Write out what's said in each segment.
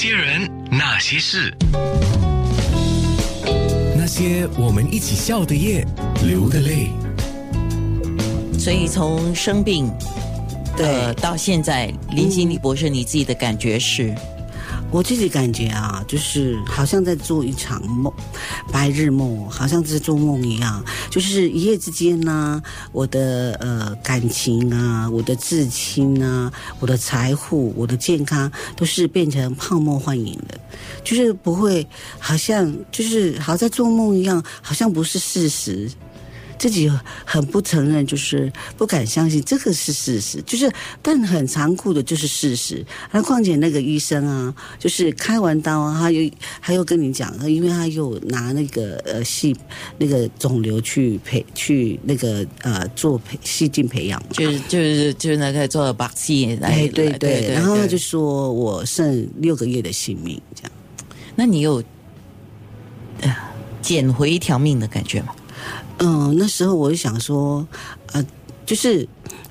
些人，那些事，那些我们一起笑的夜，流的泪。所以从生病，的，到现在，林心理博士，你自己的感觉是？我自己感觉啊，就是好像在做一场梦，白日梦，好像在做梦一样。就是一夜之间呢，我的呃感情啊，我的至亲啊，我的财富，我的健康，都是变成泡沫幻影的。就是不会，好像就是好像在做梦一样，好像不是事实。自己很不承认，就是不敢相信这个是事实，就是但很残酷的，就是事实。那况且那个医生啊，就是开完刀啊，他又他又跟你讲，因为他又拿那个呃细那个肿瘤去培去那个呃做培细菌培养，就是就是就是那个做把戏，哎对对，然后他就说我剩六个月的性命这样，那你有呃捡回一条命的感觉吗？嗯，那时候我就想说，呃，就是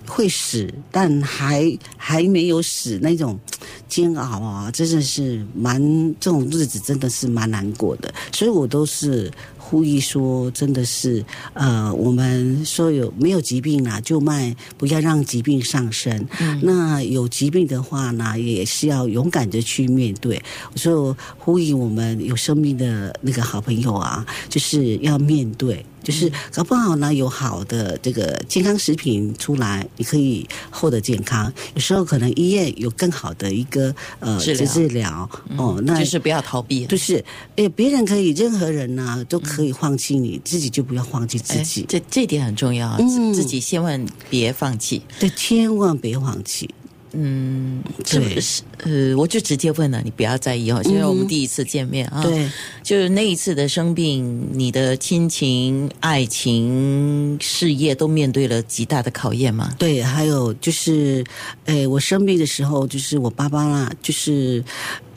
会死，但还还没有死那种煎熬啊，真的是蛮这种日子真的是蛮难过的，所以我都是。呼吁说，真的是，呃，我们说有没有疾病啊，就卖不要让疾病上升。那有疾病的话呢，也是要勇敢的去面对。我说呼吁我们有生命的那个好朋友啊，就是要面对，就是搞不好呢，有好的这个健康食品出来，你可以获得健康。有时候可能医院有更好的一个呃治治疗哦，那就是不要逃避，就是哎，别人可以，任何人呢都可。可以放弃你自己，就不要放弃自己。这这点很重要，嗯，自己千万别放弃。对，千万别放弃。嗯，对，是呃，我就直接问了，你不要在意哦。因为我们第一次见面啊，对，就是那一次的生病，你的亲情、爱情、事业都面对了极大的考验嘛？对，还有就是，哎，我生病的时候，就是我爸爸啦，就是。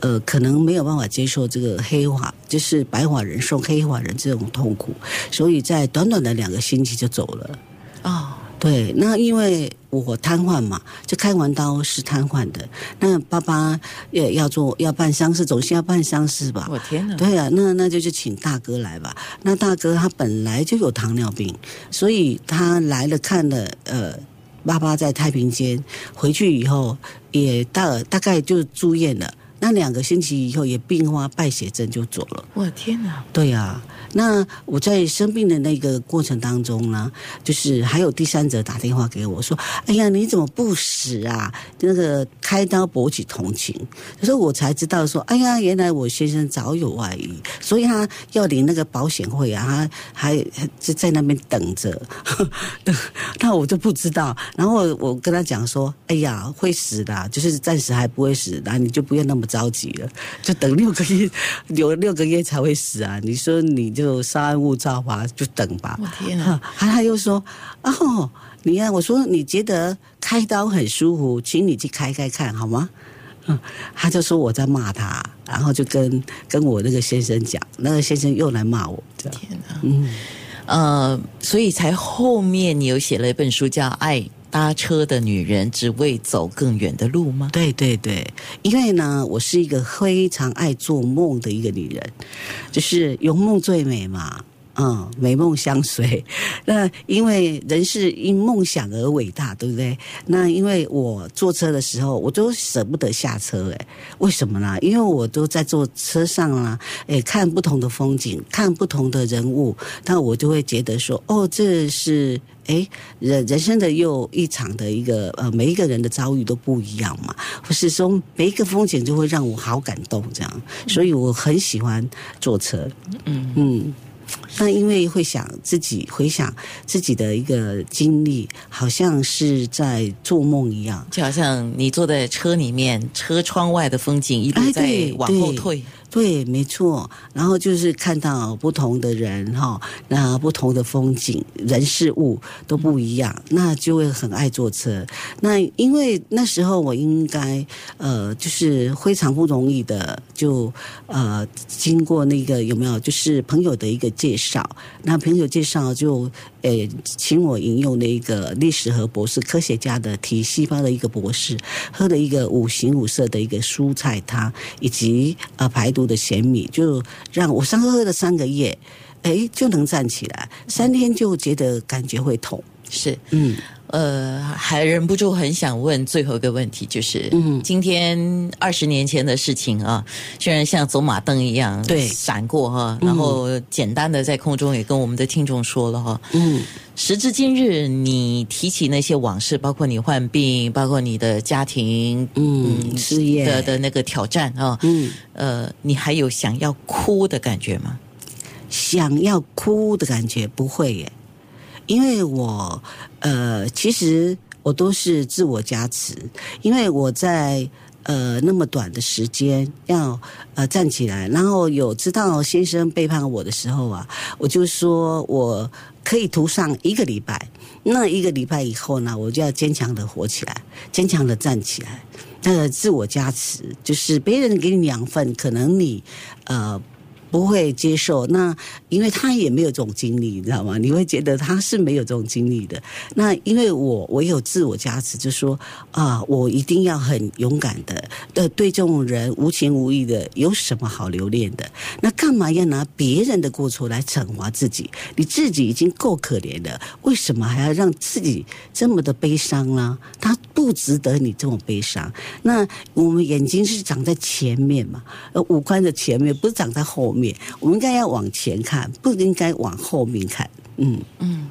呃，可能没有办法接受这个黑化，就是白化人送黑化人这种痛苦，所以在短短的两个星期就走了。哦，对，那因为我瘫痪嘛，就开完刀是瘫痪的。那爸爸也要做要办丧事，总是要办丧事吧？我天哪！对啊，那那就就请大哥来吧。那大哥他本来就有糖尿病，所以他来了看了呃，爸爸在太平间，回去以后也大大概就住院了。那两个星期以后也并发败血症就走了。我天哪！对呀，那我在生病的那个过程当中呢，就是还有第三者打电话给我说：“哎呀，你怎么不死啊？那个开刀博取同情。”所以我才知道说：“哎呀，原来我先生早有外遇，所以他要领那个保险费啊，他还就在那边等着。”那我就不知道。然后我跟他讲说：“哎呀，会死的，就是暂时还不会死，的你就不要那么。”着急了，就等六个月，有六个月才会死啊！你说你就稍安勿躁吧，就等吧。我天啊！他他又说：“哦，你看，我说你觉得开刀很舒服，请你去开开看好吗？”嗯，他就说我在骂他，然后就跟跟我那个先生讲，那个先生又来骂我。天哪！嗯呃，所以才后面你有写了一本书叫《爱》。搭车的女人只为走更远的路吗？对对对，因为呢，我是一个非常爱做梦的一个女人，就是有梦最美嘛。嗯，美梦相随。那因为人是因梦想而伟大，对不对？那因为我坐车的时候，我都舍不得下车，哎，为什么呢？因为我都在坐车上啊，哎，看不同的风景，看不同的人物，那我就会觉得说，哦，这是哎人人生的又一场的一个呃，每一个人的遭遇都不一样嘛，或是说每一个风景就会让我好感动，这样，所以我很喜欢坐车。嗯嗯。那因为会想自己回想自己的一个经历，好像是在做梦一样，就好像你坐在车里面，车窗外的风景一直在往后退。对，没错。然后就是看到不同的人哈，那不同的风景、人事物都不一样，那就会很爱坐车。那因为那时候我应该呃，就是非常不容易的，就呃经过那个有没有，就是朋友的一个介绍。绍，那朋友介绍就呃请我引用那个历史和博士科学家的体细胞的一个博士喝了一个五行五色的一个蔬菜汤，以及呃排毒的咸米，就让我上课喝了三个月，哎就能站起来，三天就觉得感觉会痛，是，嗯。呃，还忍不住很想问最后一个问题，就是，嗯。今天二十年前的事情啊，虽然像走马灯一样对。闪过哈，然后简单的在空中也跟我们的听众说了哈，嗯。时至今日，你提起那些往事，包括你患病，包括你的家庭，嗯事业。的的那个挑战啊，嗯，呃，你还有想要哭的感觉吗？想要哭的感觉不会耶，因为我呃，其实我都是自我加持，因为我在呃那么短的时间要呃站起来，然后有知道先生背叛我的时候啊，我就说我可以涂上一个礼拜，那一个礼拜以后呢，我就要坚强的活起来，坚强的站起来。那个自我加持，就是别人给你养分，可能你呃不会接受。那因为他也没有这种经历，你知道吗？你会觉得他是没有这种经历的。那因为我我有自我加持，就说啊，我一定要很勇敢的，呃，对这种人无情无义的，有什么好留恋的？那干嘛要拿别人的过错来惩罚自己？你自己已经够可怜了，为什么还要让自己这么的悲伤呢？他不值得你这么悲伤。那我们眼睛是长在前面嘛，呃，五官的前面不是长在后面，我们应该要往前看，不应该往后面看。嗯嗯，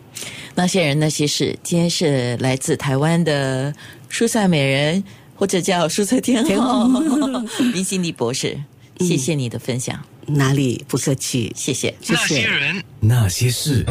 那些人那些事，今天是来自台湾的蔬菜美人，或者叫蔬菜天后林心怡博士，谢谢你的分享，哪里不客气，谢谢。谢那些谢。人，那些事。